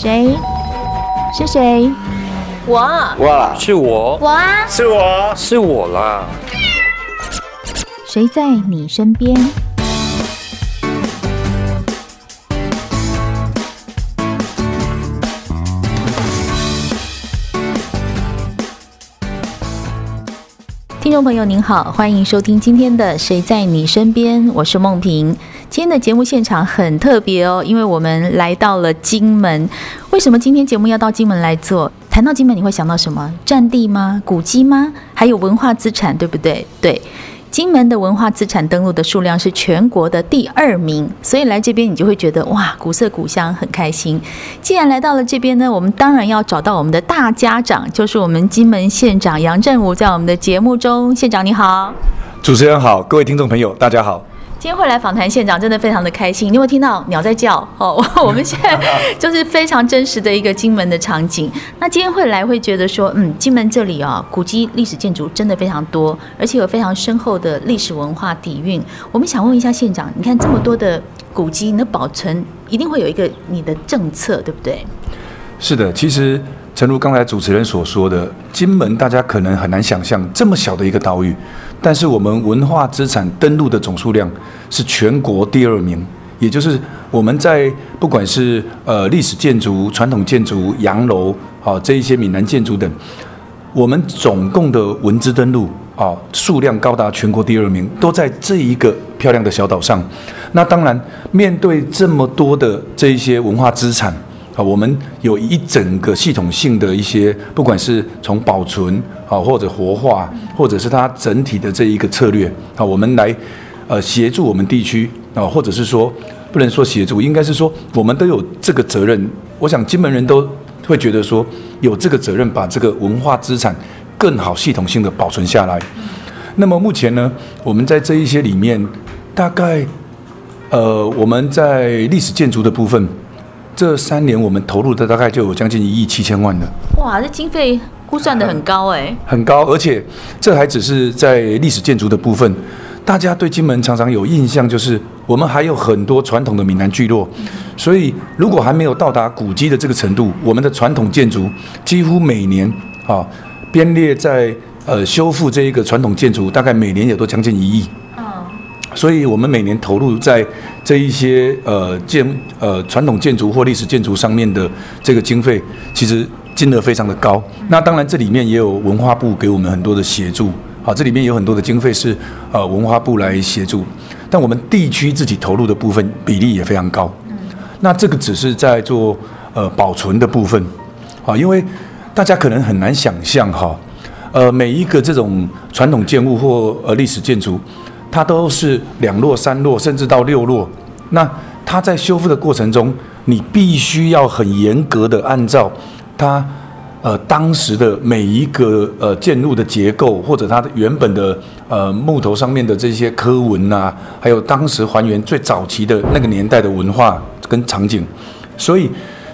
谁？是谁？我。哇，是我。我啊，是我，是我啦。谁在你身边？听众朋友您好，欢迎收听今天的《谁在你身边》，我是梦萍。今天的节目现场很特别哦，因为我们来到了金门。为什么今天节目要到金门来做？谈到金门，你会想到什么？战地吗？古迹吗？还有文化资产，对不对？对。金门的文化资产登录的数量是全国的第二名，所以来这边你就会觉得哇，古色古香，很开心。既然来到了这边呢，我们当然要找到我们的大家长，就是我们金门县长杨振武，在我们的节目中，县长你好，主持人好，各位听众朋友大家好。今天会来访谈县长，真的非常的开心。你有没有听到鸟在叫？哦，我们现在就是非常真实的一个金门的场景。那今天会来会觉得说，嗯，金门这里啊，古迹、历史建筑真的非常多，而且有非常深厚的历史文化底蕴。我们想问一下县长，你看这么多的古迹，你的保存一定会有一个你的政策，对不对？是的，其实诚如刚才主持人所说的，金门大家可能很难想象这么小的一个岛屿。但是我们文化资产登录的总数量是全国第二名，也就是我们在不管是呃历史建筑、传统建筑、洋楼啊这一些闽南建筑等，我们总共的文字登录啊数量高达全国第二名，都在这一个漂亮的小岛上。那当然，面对这么多的这一些文化资产。啊，我们有一整个系统性的一些，不管是从保存啊，或者活化，或者是它整体的这一个策略啊，我们来呃协助我们地区啊，或者是说不能说协助，应该是说我们都有这个责任。我想金门人都会觉得说有这个责任，把这个文化资产更好系统性的保存下来。那么目前呢，我们在这一些里面，大概呃我们在历史建筑的部分。这三年我们投入的大概就有将近一亿七千万了。哇，这经费估算的很高哎，很高，而且这还只是在历史建筑的部分。大家对金门常常有印象，就是我们还有很多传统的闽南聚落。所以如果还没有到达古迹的这个程度，我们的传统建筑几乎每年啊编列在呃修复这一个传统建筑，大概每年也都将近一亿。所以，我们每年投入在这一些呃建呃传统建筑或历史建筑上面的这个经费，其实金额非常的高。那当然，这里面也有文化部给我们很多的协助。好，这里面有很多的经费是呃文化部来协助，但我们地区自己投入的部分比例也非常高。那这个只是在做呃保存的部分。好，因为大家可能很难想象哈，呃每一个这种传统建物或呃历史建筑。它都是两落、三落，甚至到六落。那它在修复的过程中，你必须要很严格的按照它呃当时的每一个呃建筑的结构，或者它的原本的呃木头上面的这些刻纹呐、啊，还有当时还原最早期的那个年代的文化跟场景。所以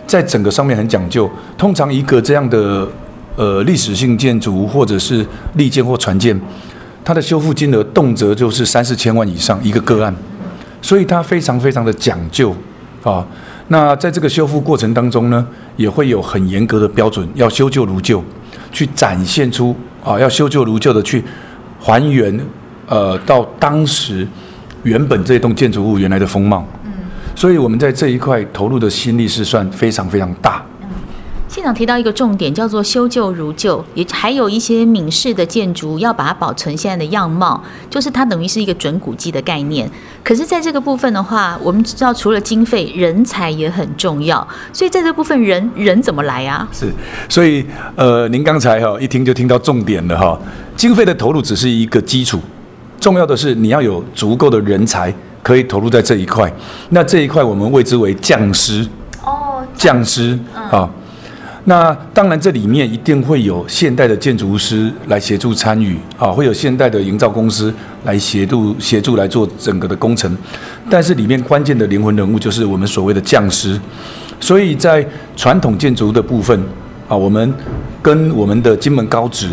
在整个上面很讲究。通常一个这样的呃历史性建筑，或者是历建或传建。它的修复金额动辄就是三四千万以上一个个案，所以它非常非常的讲究啊。那在这个修复过程当中呢，也会有很严格的标准，要修旧如旧，去展现出啊，要修旧如旧的去还原呃到当时原本这栋建筑物原来的风貌。嗯，所以我们在这一块投入的心力是算非常非常大。县长提到一个重点，叫做修旧如旧，也还有一些闽式的建筑要把它保存现在的样貌，就是它等于是一个准古迹的概念。可是，在这个部分的话，我们知道除了经费，人才也很重要。所以，在这部分人，人人怎么来啊？是，所以呃，您刚才哈一听就听到重点了哈，经费的投入只是一个基础，重要的是你要有足够的人才可以投入在这一块。那这一块我们谓之为匠师哦，匠师啊。嗯那当然，这里面一定会有现代的建筑师来协助参与啊，会有现代的营造公司来协助协助来做整个的工程。但是里面关键的灵魂人物就是我们所谓的匠师。所以在传统建筑的部分啊，我们跟我们的金门高职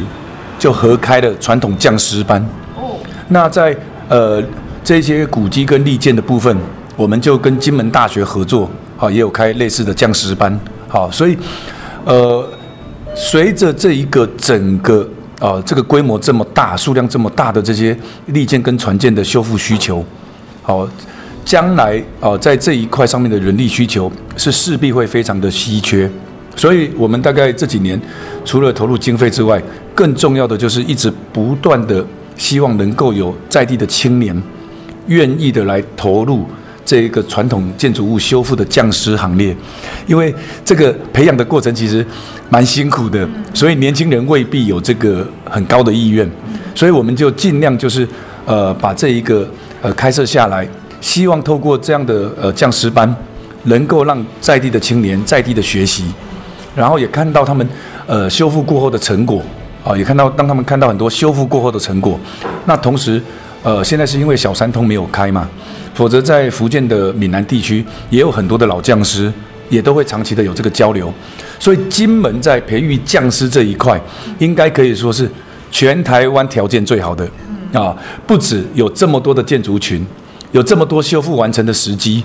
就合开了传统匠师班。那在呃这些古迹跟历建的部分，我们就跟金门大学合作，啊，也有开类似的匠师班。好，所以呃，随着这一个整个呃这个规模这么大、数量这么大的这些利剑跟船舰的修复需求，好，将来啊、呃、在这一块上面的人力需求是势必会非常的稀缺。所以，我们大概这几年，除了投入经费之外，更重要的就是一直不断的希望能够有在地的青年，愿意的来投入这个传统建筑物修复的匠师行列，因为这个培养的过程其实蛮辛苦的，所以年轻人未必有这个很高的意愿，所以我们就尽量就是呃把这一个呃开设下来，希望透过这样的呃匠师班，能够让在地的青年在地的学习。然后也看到他们，呃，修复过后的成果，啊，也看到当他们看到很多修复过后的成果。那同时，呃，现在是因为小三通没有开嘛，否则在福建的闽南地区也有很多的老匠师，也都会长期的有这个交流。所以金门在培育匠师这一块，应该可以说是全台湾条件最好的啊，不止有这么多的建筑群，有这么多修复完成的时机，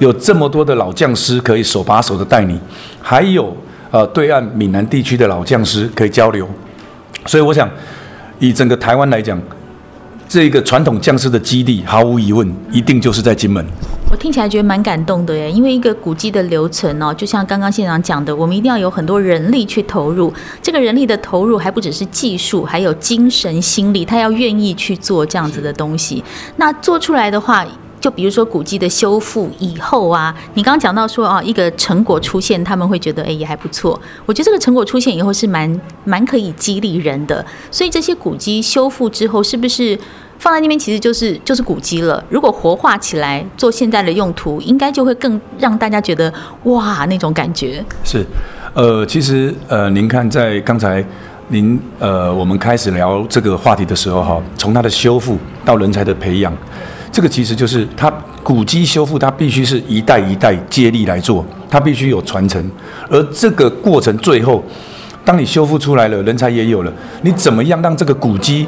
有这么多的老匠师可以手把手的带你，还有。呃，对岸闽南地区的老匠师可以交流，所以我想，以整个台湾来讲，这个传统匠师的基地，毫无疑问，一定就是在金门。我听起来觉得蛮感动的耶，因为一个古迹的留存哦，就像刚刚县长讲的，我们一定要有很多人力去投入，这个人力的投入还不只是技术，还有精神心理，他要愿意去做这样子的东西，那做出来的话。就比如说古迹的修复以后啊，你刚刚讲到说啊，一个成果出现，他们会觉得哎也还不错。我觉得这个成果出现以后是蛮蛮可以激励人的。所以这些古迹修复之后，是不是放在那边其实就是就是古迹了？如果活化起来做现在的用途，应该就会更让大家觉得哇那种感觉。是，呃，其实呃，您看在刚才您呃我们开始聊这个话题的时候哈，从它的修复到人才的培养。这个其实就是它古迹修复，它必须是一代一代接力来做，它必须有传承。而这个过程最后，当你修复出来了，人才也有了，你怎么样让这个古迹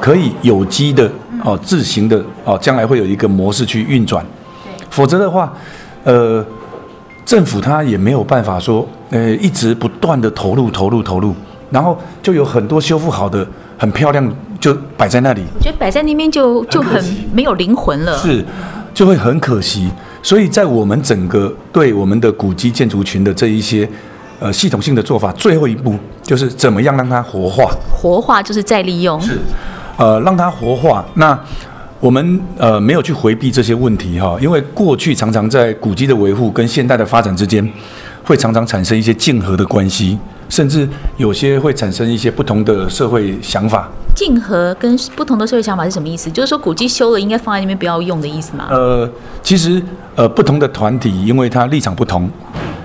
可以有机的哦自行的哦，将来会有一个模式去运转。否则的话，呃，政府它也没有办法说，呃，一直不断的投入投入投入，然后就有很多修复好的很漂亮。就摆在那里，我觉得摆在那边就就很没有灵魂了，是，就会很可惜。所以在我们整个对我们的古迹建筑群的这一些呃系统性的做法，最后一步就是怎么样让它活化。活化就是再利用，是，呃，让它活化。那我们呃没有去回避这些问题哈，因为过去常常在古迹的维护跟现代的发展之间，会常常产生一些竞合的关系，甚至有些会产生一些不同的社会想法。竞合跟不同的社会想法是什么意思？就是说古迹修了应该放在那边不要用的意思吗？呃，其实呃不同的团体，因为它立场不同，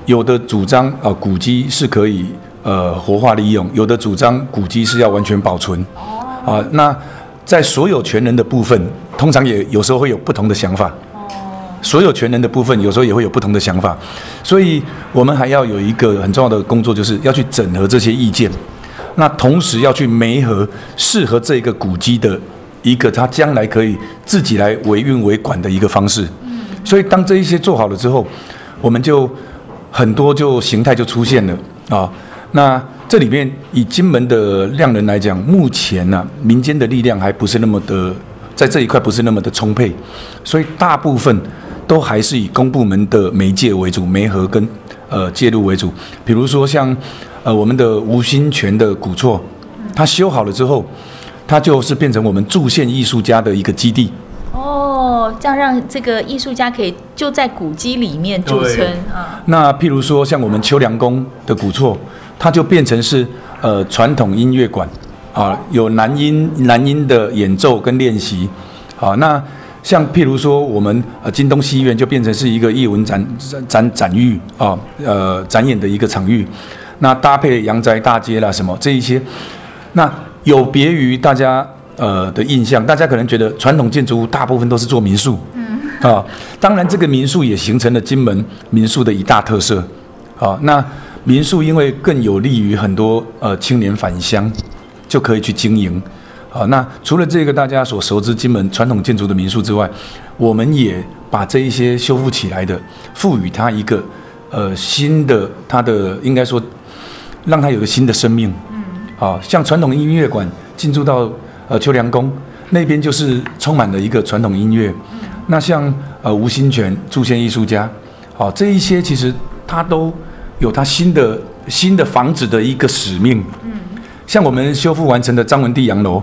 有的主张呃古迹是可以呃活化利用，有的主张古迹是要完全保存。哦。啊、呃，那在所有权人的部分，通常也有时候会有不同的想法。所有权人的部分有时候也会有不同的想法，所以我们还要有一个很重要的工作，就是要去整合这些意见。那同时要去媒合适合这个古迹的一个，它将来可以自己来维运维管的一个方式。所以当这一些做好了之后，我们就很多就形态就出现了啊。那这里面以金门的量人来讲，目前呢、民间的力量还不是那么的，在这一块不是那么的充沛，所以大部分都还是以公部门的媒介为主，媒合跟呃介入为主。比如说像。呃，我们的吴新泉的古厝，它修好了之后，它就是变成我们驻县艺术家的一个基地。哦，这样让这个艺术家可以就在古迹里面驻村啊。那譬如说，像我们秋良宫的古厝，它就变成是呃传统音乐馆啊，有男音男音的演奏跟练习。好，那像譬如说，我们呃金东戏院就变成是一个艺文展展展域啊，呃展演的一个场域。那搭配阳宅大街啦，什么这一些，那有别于大家呃的印象，大家可能觉得传统建筑物大部分都是做民宿，嗯，啊，当然这个民宿也形成了金门民宿的一大特色，啊，那民宿因为更有利于很多呃青年返乡，就可以去经营，啊，那除了这个大家所熟知金门传统建筑的民宿之外，我们也把这一些修复起来的，赋予它一个。呃新的它的应该说让它有个新的生命。嗯，好像传统音乐馆进驻到呃秋凉宫那边就是充满了一个传统音乐。嗯，那像呃吴新泉驻县艺术家，好这一些其实他都有他新的新的房子的一个使命。嗯，像我们修复完成的张文第洋楼，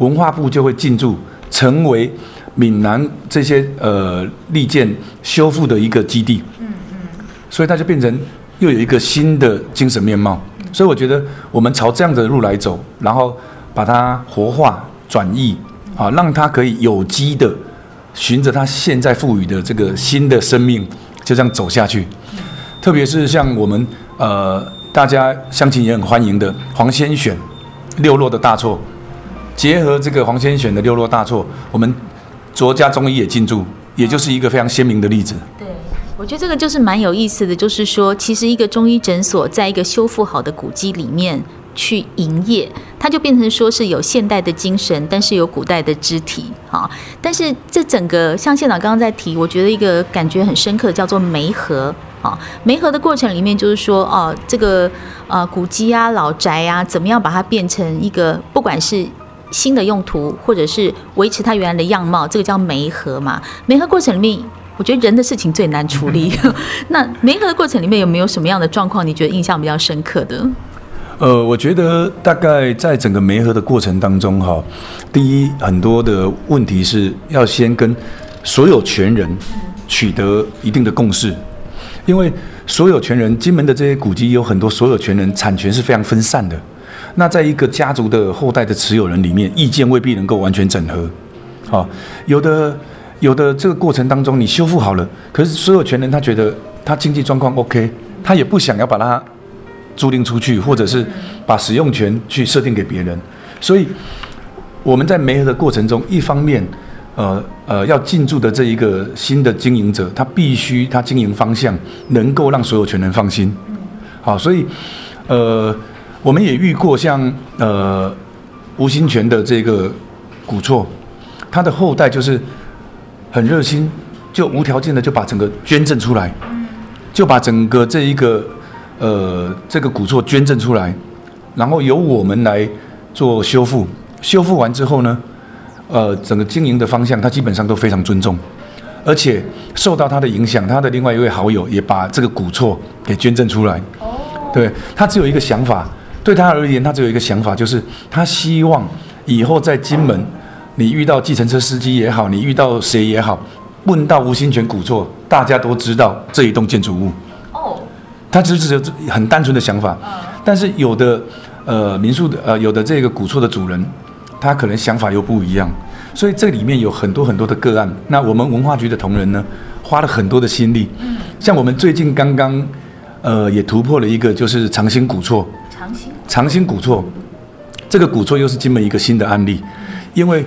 文化部就会进驻，成为。闽南这些呃利剑修复的一个基地，嗯嗯，所以它就变成又有一个新的精神面貌。所以我觉得我们朝这样的路来走，然后把它活化转译啊，让它可以有机的循着它现在赋予的这个新的生命，就这样走下去。特别是像我们呃大家乡亲也很欢迎的黄先选六落的大错，结合这个黄先选的六落大错，我们。卓家中医也进驻，也就是一个非常鲜明的例子。对，我觉得这个就是蛮有意思的，就是说，其实一个中医诊所在一个修复好的古迹里面去营业，它就变成说是有现代的精神，但是有古代的肢体。哈，但是这整个像县长刚刚在提，我觉得一个感觉很深刻，叫做媒合。啊，媒合的过程里面，就是说，哦，这个呃古迹啊、老宅啊，怎么样把它变成一个，不管是。新的用途，或者是维持它原来的样貌，这个叫媒合嘛。媒合过程里面，我觉得人的事情最难处理。那媒合的过程里面有没有什么样的状况，你觉得印象比较深刻的？呃，我觉得大概在整个媒合的过程当中，哈，第一很多的问题是要先跟所有权人取得一定的共识，因为所有权人，金门的这些古迹有很多所有权人，产权是非常分散的。那在一个家族的后代的持有人里面，意见未必能够完全整合。好，有的有的这个过程当中，你修复好了，可是所有权人他觉得他经济状况 OK，他也不想要把它租赁出去，或者是把使用权去设定给别人。所以我们在媒合的过程中，一方面，呃呃，要进驻的这一个新的经营者，他必须他经营方向能够让所有权人放心。好，所以呃。我们也遇过像呃吴新泉的这个古厝，他的后代就是很热心，就无条件的就把整个捐赠出来，就把整个这一个呃这个古厝捐赠出来，然后由我们来做修复。修复完之后呢，呃整个经营的方向他基本上都非常尊重，而且受到他的影响，他的另外一位好友也把这个古厝给捐赠出来。对，他只有一个想法。对他而言，他只有一个想法，就是他希望以后在金门，你遇到计程车司机也好，你遇到谁也好，问到吴兴泉古厝，大家都知道这一栋建筑物。哦，他只是有很单纯的想法。但是有的呃民宿的呃有的这个古厝的主人，他可能想法又不一样，所以这里面有很多很多的个案。那我们文化局的同仁呢，花了很多的心力。嗯，像我们最近刚刚呃也突破了一个，就是长兴古厝。长兴古厝，这个古厝又是金门一个新的案例，因为，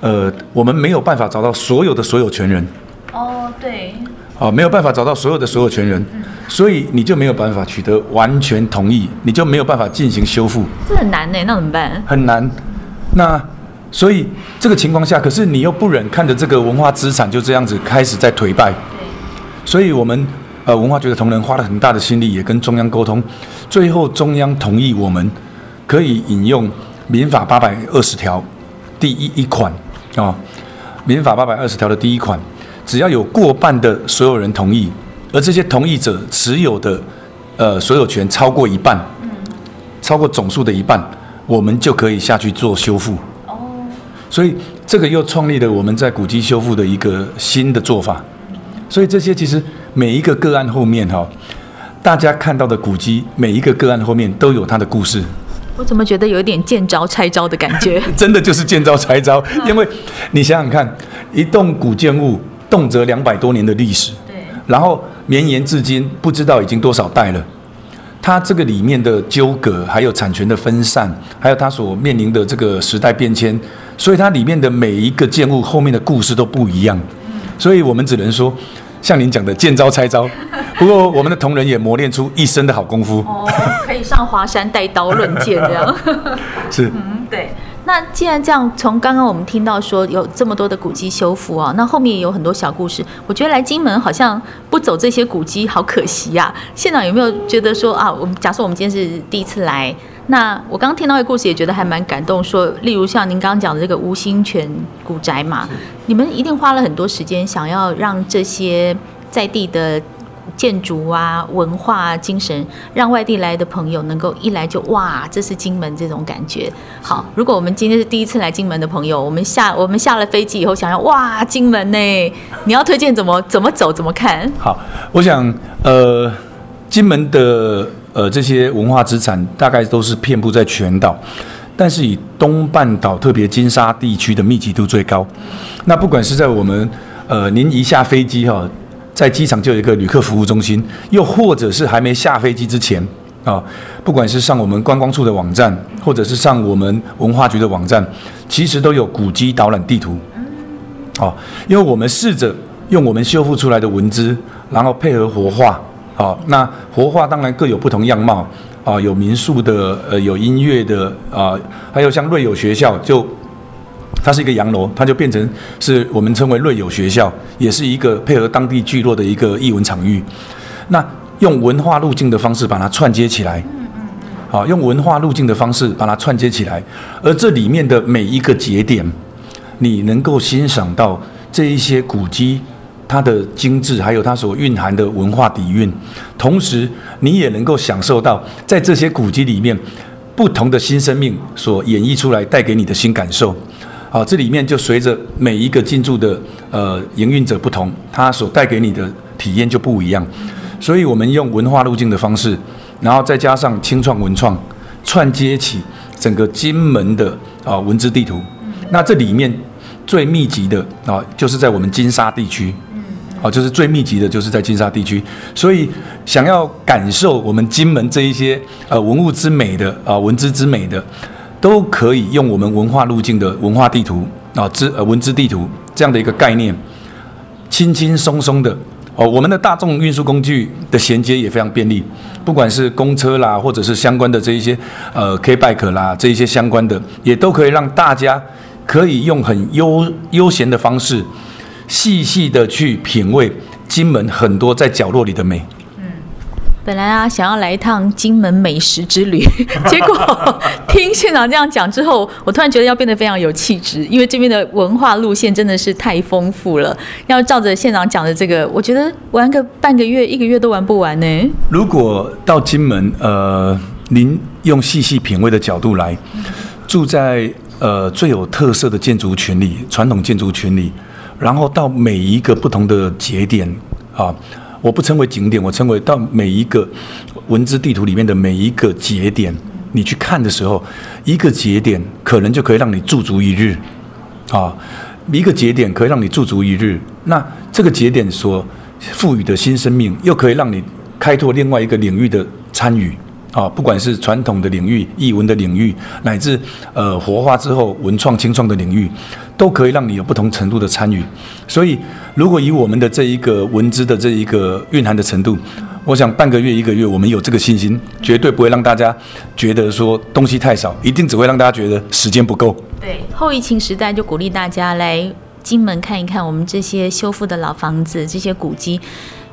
呃，我们没有办法找到所有的所有权人。哦，对。哦，没有办法找到所有的所有权人，所以你就没有办法取得完全同意，你就没有办法进行修复。这很难呢，那怎么办？很难。那所以这个情况下，可是你又不忍看着这个文化资产就这样子开始在颓败。对。所以我们。呃，文化局的同仁花了很大的心力，也跟中央沟通，最后中央同意我们可以引用民法八百二十条第一一款啊，民法八百二十条的第一款，只要有过半的所有人同意，而这些同意者持有的呃所有权超过一半，超过总数的一半，我们就可以下去做修复。哦，所以这个又创立了我们在古迹修复的一个新的做法。所以这些其实。每一个个案后面哈，大家看到的古迹，每一个个案后面都有它的故事。我怎么觉得有点见招拆招的感觉？真的就是见招拆招，因为你想想看，一栋古建物动辄两百多年的历史，对，然后绵延至今，不知道已经多少代了。它这个里面的纠葛，还有产权的分散，还有它所面临的这个时代变迁，所以它里面的每一个建物后面的故事都不一样。所以我们只能说。像您讲的见招拆招，不过我们的同仁也磨练出一身的好功夫。哦，可以上华山带刀论剑这样。是。嗯，对。那既然这样，从刚刚我们听到说有这么多的古迹修复啊，那后面也有很多小故事。我觉得来金门好像不走这些古迹，好可惜呀、啊。县长有没有觉得说啊，我们假设我们今天是第一次来，那我刚刚听到的故事也觉得还蛮感动。说例如像您刚刚讲的这个吴兴泉古宅嘛，你们一定花了很多时间，想要让这些在地的。建筑啊，文化啊，精神，让外地来的朋友能够一来就哇，这是金门这种感觉。好，如果我们今天是第一次来金门的朋友，我们下我们下了飞机以后，想要哇，金门呢？你要推荐怎么怎么走，怎么看？好，我想呃，金门的呃这些文化资产大概都是遍布在全岛，但是以东半岛特别金沙地区的密集度最高。那不管是在我们呃，您一下飞机哈。在机场就有一个旅客服务中心，又或者是还没下飞机之前啊，不管是上我们观光处的网站，或者是上我们文化局的网站，其实都有古迹导览地图。啊，因为我们试着用我们修复出来的文字，然后配合活化。好，那活化当然各有不同样貌。啊，有民宿的，呃，有音乐的，啊，还有像瑞友学校就。它是一个洋楼，它就变成是我们称为瑞友学校，也是一个配合当地聚落的一个艺文场域。那用文化路径的方式把它串接起来，好，用文化路径的方式把它串接起来，而这里面的每一个节点，你能够欣赏到这一些古迹它的精致，还有它所蕴含的文化底蕴，同时你也能够享受到在这些古迹里面不同的新生命所演绎出来带给你的新感受。好，这里面就随着每一个进驻的呃营运者不同，它所带给你的体验就不一样。所以我们用文化路径的方式，然后再加上青创文创，串接起整个金门的啊文字地图。那这里面最密集的啊，就是在我们金沙地区，啊，就是最密集的，就是在金沙地区。所以想要感受我们金门这一些呃文物之美的啊文资之美的。都可以用我们文化路径的文化地图啊，之呃文资地图这样的一个概念，轻轻松松的哦，我们的大众运输工具的衔接也非常便利，不管是公车啦，或者是相关的这一些呃 K bike 啦，这一些相关的，也都可以让大家可以用很悠悠闲的方式，细细的去品味金门很多在角落里的美。本来啊，想要来一趟金门美食之旅，结果听县长这样讲之后，我突然觉得要变得非常有气质，因为这边的文化路线真的是太丰富了。要照着县长讲的这个，我觉得玩个半个月、一个月都玩不完呢。如果到金门，呃，您用细细品味的角度来，住在呃最有特色的建筑群里、传统建筑群里，然后到每一个不同的节点啊。我不称为景点，我称为到每一个文字地图里面的每一个节点，你去看的时候，一个节点可能就可以让你驻足一日，啊，一个节点可以让你驻足一日。那这个节点所赋予的新生命，又可以让你开拓另外一个领域的参与，啊，不管是传统的领域、艺文的领域，乃至呃活化之后文创、清创的领域。都可以让你有不同程度的参与，所以如果以我们的这一个文资的这一个蕴含的程度，我想半个月一个月，我们有这个信心，绝对不会让大家觉得说东西太少，一定只会让大家觉得时间不够。对，后疫情时代就鼓励大家来金门看一看我们这些修复的老房子，这些古迹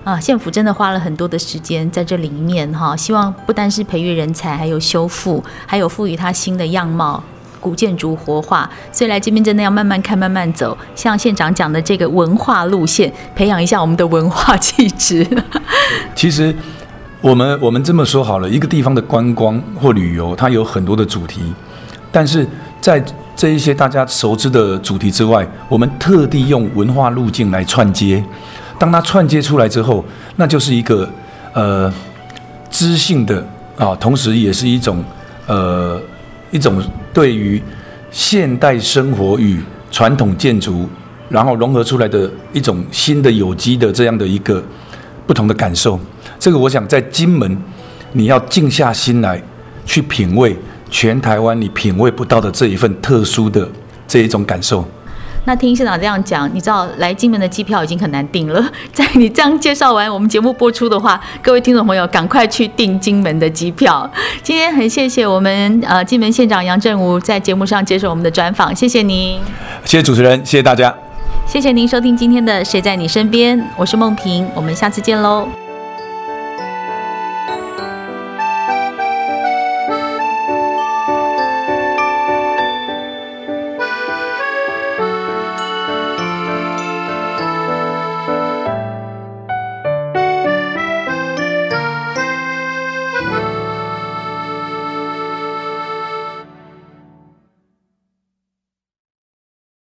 啊，县府真的花了很多的时间在这里面哈，希望不单是培育人才，还有修复，还有赋予它新的样貌。古建筑活化，所以来这边真的要慢慢看、慢慢走。像县长讲的这个文化路线，培养一下我们的文化气质。其实，我们我们这么说好了，一个地方的观光或旅游，它有很多的主题，但是在这一些大家熟知的主题之外，我们特地用文化路径来串接。当它串接出来之后，那就是一个呃知性的啊，同时也是一种呃。一种对于现代生活与传统建筑，然后融合出来的一种新的有机的这样的一个不同的感受，这个我想在金门，你要静下心来去品味全台湾你品味不到的这一份特殊的这一种感受。那听县长这样讲，你知道来金门的机票已经很难订了。在你这样介绍完我们节目播出的话，各位听众朋友赶快去订金门的机票。今天很谢谢我们呃金门县长杨振武在节目上接受我们的专访，谢谢您。谢谢主持人，谢谢大家。谢谢您收听今天的《谁在你身边》，我是梦萍，我们下次见喽。